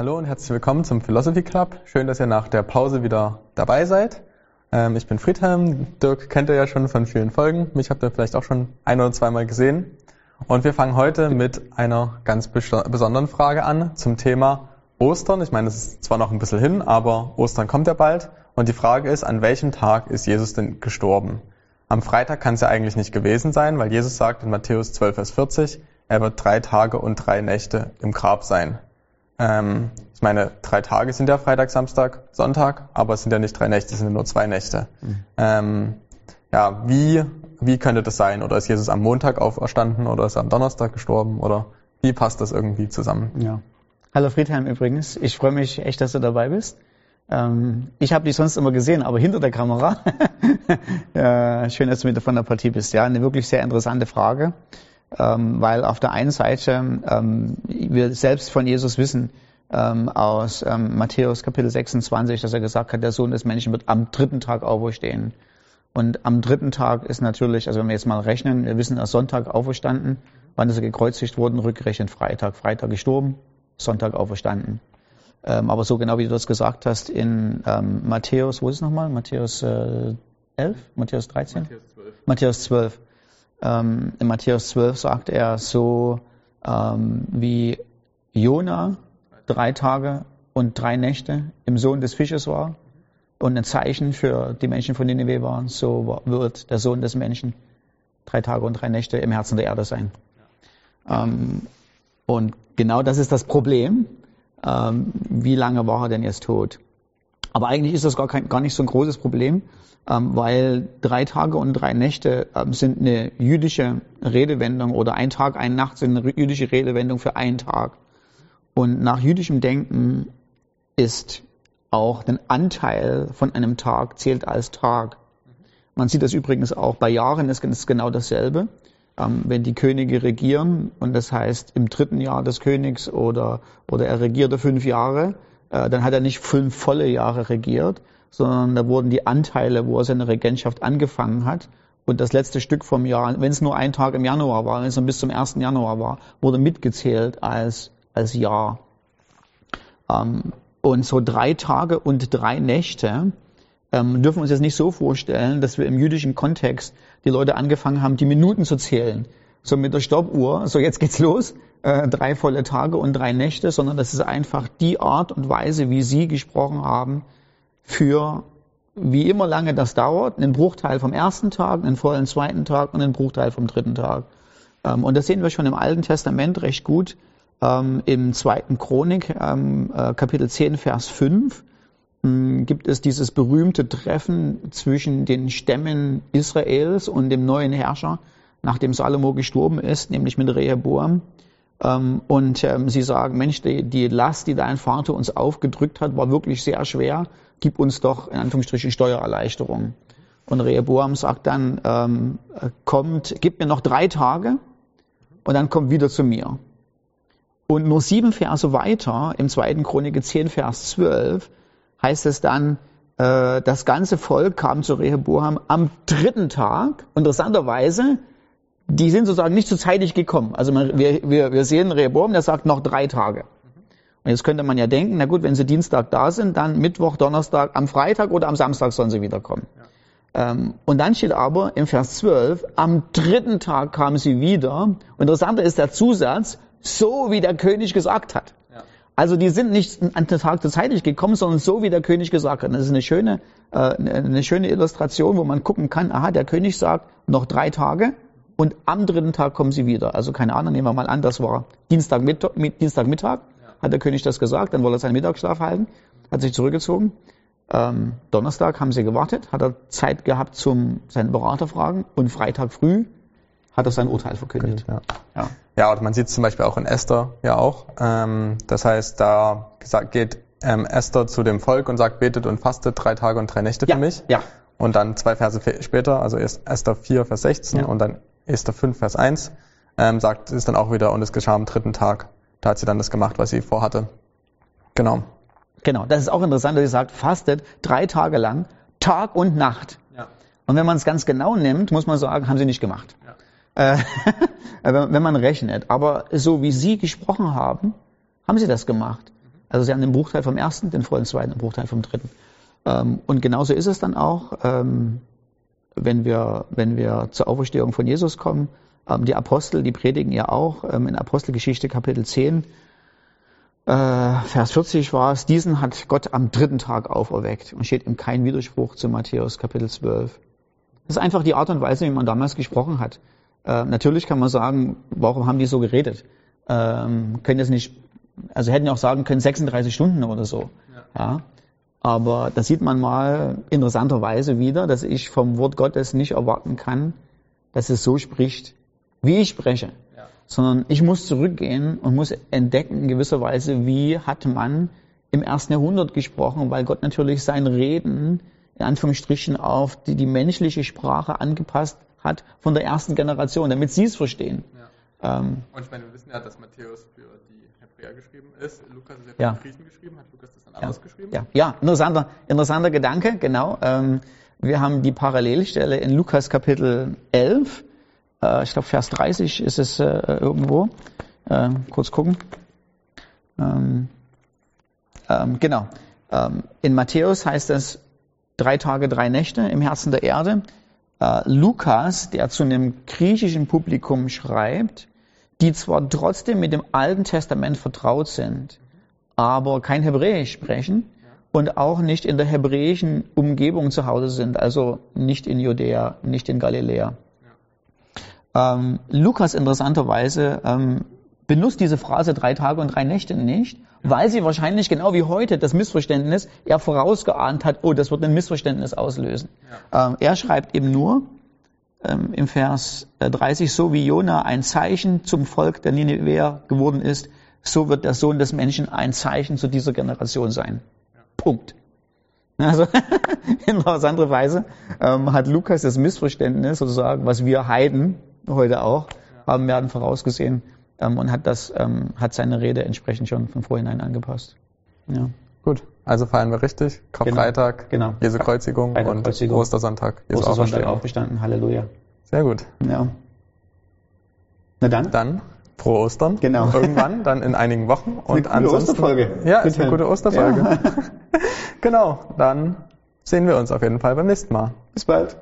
Hallo und herzlich willkommen zum Philosophy Club. Schön, dass ihr nach der Pause wieder dabei seid. Ähm, ich bin Friedhelm. Dirk kennt ihr ja schon von vielen Folgen. Mich habt ihr vielleicht auch schon ein oder zweimal gesehen. Und wir fangen heute mit einer ganz besonderen Frage an zum Thema Ostern. Ich meine, es ist zwar noch ein bisschen hin, aber Ostern kommt ja bald. Und die Frage ist, an welchem Tag ist Jesus denn gestorben? Am Freitag kann es ja eigentlich nicht gewesen sein, weil Jesus sagt in Matthäus 12, Vers 40, er wird drei Tage und drei Nächte im Grab sein. Ähm, ich meine, drei Tage sind ja Freitag, Samstag, Sonntag, aber es sind ja nicht drei Nächte, es sind nur zwei Nächte. Mhm. Ähm, ja, wie, wie könnte das sein? Oder ist Jesus am Montag auferstanden oder ist er am Donnerstag gestorben? Oder wie passt das irgendwie zusammen? Ja. Hallo Friedhelm übrigens. Ich freue mich echt, dass du dabei bist. Ähm, ich habe dich sonst immer gesehen, aber hinter der Kamera. ja, schön, dass du mit von der Partie bist. Ja, eine wirklich sehr interessante Frage ähm, weil auf der einen Seite ähm, wir selbst von Jesus wissen, ähm, aus ähm, Matthäus Kapitel 26, dass er gesagt hat, der Sohn des Menschen wird am dritten Tag auferstehen. Und am dritten Tag ist natürlich, also wenn wir jetzt mal rechnen, wir wissen, er ist Sonntag auferstanden, wann ist er gekreuzigt worden, rückgerechnet Freitag, Freitag gestorben, Sonntag auferstanden. Ähm, aber so genau wie du das gesagt hast, in ähm, Matthäus, wo ist es nochmal? Matthäus äh, 11? Matthäus 13? Matthäus 12. Matthäus 12 ähm, in Matthäus 12 sagt er so ähm, wie Jona drei Tage und drei Nächte im Sohn des Fisches war und ein Zeichen für die Menschen von Nineveh waren, so wird der Sohn des Menschen drei Tage und drei Nächte im Herzen der Erde sein. Ähm, und genau das ist das Problem. Ähm, wie lange war er denn jetzt tot? Aber eigentlich ist das gar, kein, gar nicht so ein großes Problem, ähm, weil drei Tage und drei Nächte ähm, sind eine jüdische Redewendung oder ein Tag, eine Nacht sind eine jüdische Redewendung für einen Tag. Und nach jüdischem Denken ist auch ein Anteil von einem Tag zählt als Tag. Man sieht das übrigens auch bei Jahren, ist genau dasselbe. Ähm, wenn die Könige regieren und das heißt im dritten Jahr des Königs oder, oder er regierte fünf Jahre, dann hat er nicht fünf volle Jahre regiert, sondern da wurden die Anteile, wo er seine Regentschaft angefangen hat, und das letzte Stück vom Jahr, wenn es nur ein Tag im Januar war, wenn es nur bis zum 1. Januar war, wurde mitgezählt als, als Jahr. Ähm, und so drei Tage und drei Nächte ähm, dürfen wir uns jetzt nicht so vorstellen, dass wir im jüdischen Kontext die Leute angefangen haben, die Minuten zu zählen. So mit der Stoppuhr, so jetzt geht's los, äh, drei volle Tage und drei Nächte, sondern das ist einfach die Art und Weise, wie Sie gesprochen haben, für wie immer lange das dauert, einen Bruchteil vom ersten Tag, einen vollen zweiten Tag und einen Bruchteil vom dritten Tag. Ähm, und das sehen wir schon im Alten Testament recht gut. Ähm, Im zweiten Chronik, ähm, äh, Kapitel 10, Vers 5, gibt es dieses berühmte Treffen zwischen den Stämmen Israels und dem neuen Herrscher, nachdem Salomo gestorben ist, nämlich mit Rehoboam. Und sie sagen, Mensch, die, die Last, die dein Vater uns aufgedrückt hat, war wirklich sehr schwer gib uns doch in Anführungsstrichen Steuererleichterung. Und Rehoboam sagt dann, ähm, kommt, gib mir noch drei Tage und dann kommt wieder zu mir. Und nur sieben Verse weiter, im zweiten Chronik 10, Vers 12, heißt es dann, äh, das ganze Volk kam zu Rehoboam am dritten Tag. Interessanterweise, die sind sozusagen nicht zu zeitig gekommen. Also wir, wir, wir sehen Rehoboam, der sagt noch drei Tage. Und jetzt könnte man ja denken, na gut, wenn sie Dienstag da sind, dann Mittwoch, Donnerstag, am Freitag oder am Samstag sollen sie wiederkommen. Ja. Ähm, und dann steht aber im Vers 12, am dritten Tag kamen sie wieder. Und interessanter ist der Zusatz, so wie der König gesagt hat. Ja. Also die sind nicht an den Tag der Zeit gekommen, sondern so wie der König gesagt hat. Das ist eine schöne, äh, eine schöne Illustration, wo man gucken kann, aha, der König sagt, noch drei Tage und am dritten Tag kommen sie wieder. Also keine Ahnung, nehmen wir mal an, das war Dienstagmittag, Dienstagmittag hat der König das gesagt, dann wollte er seinen Mittagsschlaf halten, hat sich zurückgezogen. Ähm, Donnerstag haben sie gewartet, hat er Zeit gehabt zum seinen Berater fragen und Freitag früh hat er sein Urteil verkündet. Ja. Ja. ja, und man sieht es zum Beispiel auch in Esther ja auch. Ähm, das heißt, da gesagt, geht ähm, Esther zu dem Volk und sagt, betet und fastet drei Tage und drei Nächte ja. für mich. Ja. Und dann zwei Verse später, also erst Esther 4, Vers 16 ja. und dann Esther 5, Vers 1, ähm, sagt es dann auch wieder, und es geschah am dritten Tag da hat sie dann das gemacht, was sie vorhatte. Genau. Genau, das ist auch interessant, dass sie sagt, fastet drei Tage lang, Tag und Nacht. Ja. Und wenn man es ganz genau nimmt, muss man sagen, haben sie nicht gemacht. Ja. Äh, wenn man rechnet. Aber so wie sie gesprochen haben, haben sie das gemacht. Also sie haben den Bruchteil vom ersten, den vollen zweiten, den Bruchteil vom dritten. Ähm, und genauso ist es dann auch, ähm, wenn wir, wenn wir zur Auferstehung von Jesus kommen. Ähm, die Apostel, die predigen ja auch ähm, in Apostelgeschichte Kapitel 10, äh, Vers 40 war es, diesen hat Gott am dritten Tag auferweckt und steht ihm kein Widerspruch zu Matthäus Kapitel 12. Das ist einfach die Art und Weise, wie man damals gesprochen hat. Äh, natürlich kann man sagen, warum haben die so geredet? Ähm, können das nicht, also hätten ja auch sagen können 36 Stunden oder so. Ja. ja. Aber da sieht man mal interessanterweise wieder, dass ich vom Wort Gottes nicht erwarten kann, dass es so spricht, wie ich spreche. Ja. Sondern ich muss zurückgehen und muss entdecken in gewisser Weise, wie hat man im ersten Jahrhundert gesprochen, weil Gott natürlich sein Reden in Anführungsstrichen auf die, die menschliche Sprache angepasst hat von der ersten Generation, damit sie es verstehen. Ja. Ähm, und ich meine, wir wissen ja, dass Matthäus für die Hebräer geschrieben ist. Lukas ist ja für ja. die Griechen geschrieben. Hat Lukas das dann ja. anders geschrieben? Ja, ja interessanter, interessanter Gedanke, genau. Ähm, wir haben die Parallelstelle in Lukas Kapitel 11. Äh, ich glaube, Vers 30 ist es äh, irgendwo. Äh, kurz gucken. Ähm, ähm genau. Ähm, in Matthäus heißt es, drei Tage, drei Nächte im Herzen der Erde. Äh, Lukas, der zu einem griechischen Publikum schreibt, die zwar trotzdem mit dem Alten Testament vertraut sind, aber kein Hebräisch sprechen und auch nicht in der hebräischen Umgebung zu Hause sind, also nicht in Judäa, nicht in Galiläa. Ähm, Lukas interessanterweise ähm, benutzt diese Phrase drei Tage und drei Nächte nicht, weil sie wahrscheinlich genau wie heute das Missverständnis er vorausgeahnt hat, oh, das wird ein Missverständnis auslösen. Ja. Ähm, er schreibt eben nur ähm, im Vers 30, äh, so wie Jona ein Zeichen zum Volk der Nineveh geworden ist, so wird der Sohn des Menschen ein Zeichen zu dieser Generation sein. Ja. Punkt. Also in andere Weise ähm, hat Lukas das Missverständnis sozusagen, was wir Heiden heute auch ja. haben werden vorausgesehen, ähm, und hat das, ähm, hat seine Rede entsprechend schon von vorhinein angepasst. Ja. Gut, also feiern wir richtig. Karfreitag, genau. genau. Jesu Kreuzigung Freitag, und Kreuzigung. Ostersonntag. Jesu Ostersonntag aufgestanden. Halleluja. Sehr gut. Ja. Na dann. Dann frohe Ostern. Genau. Irgendwann, dann in einigen Wochen. Und eine gute Osterfolge. Ja, ist eine gute Osterfolge. Ja. genau. Dann sehen wir uns auf jeden Fall beim nächsten Mal. Bis bald.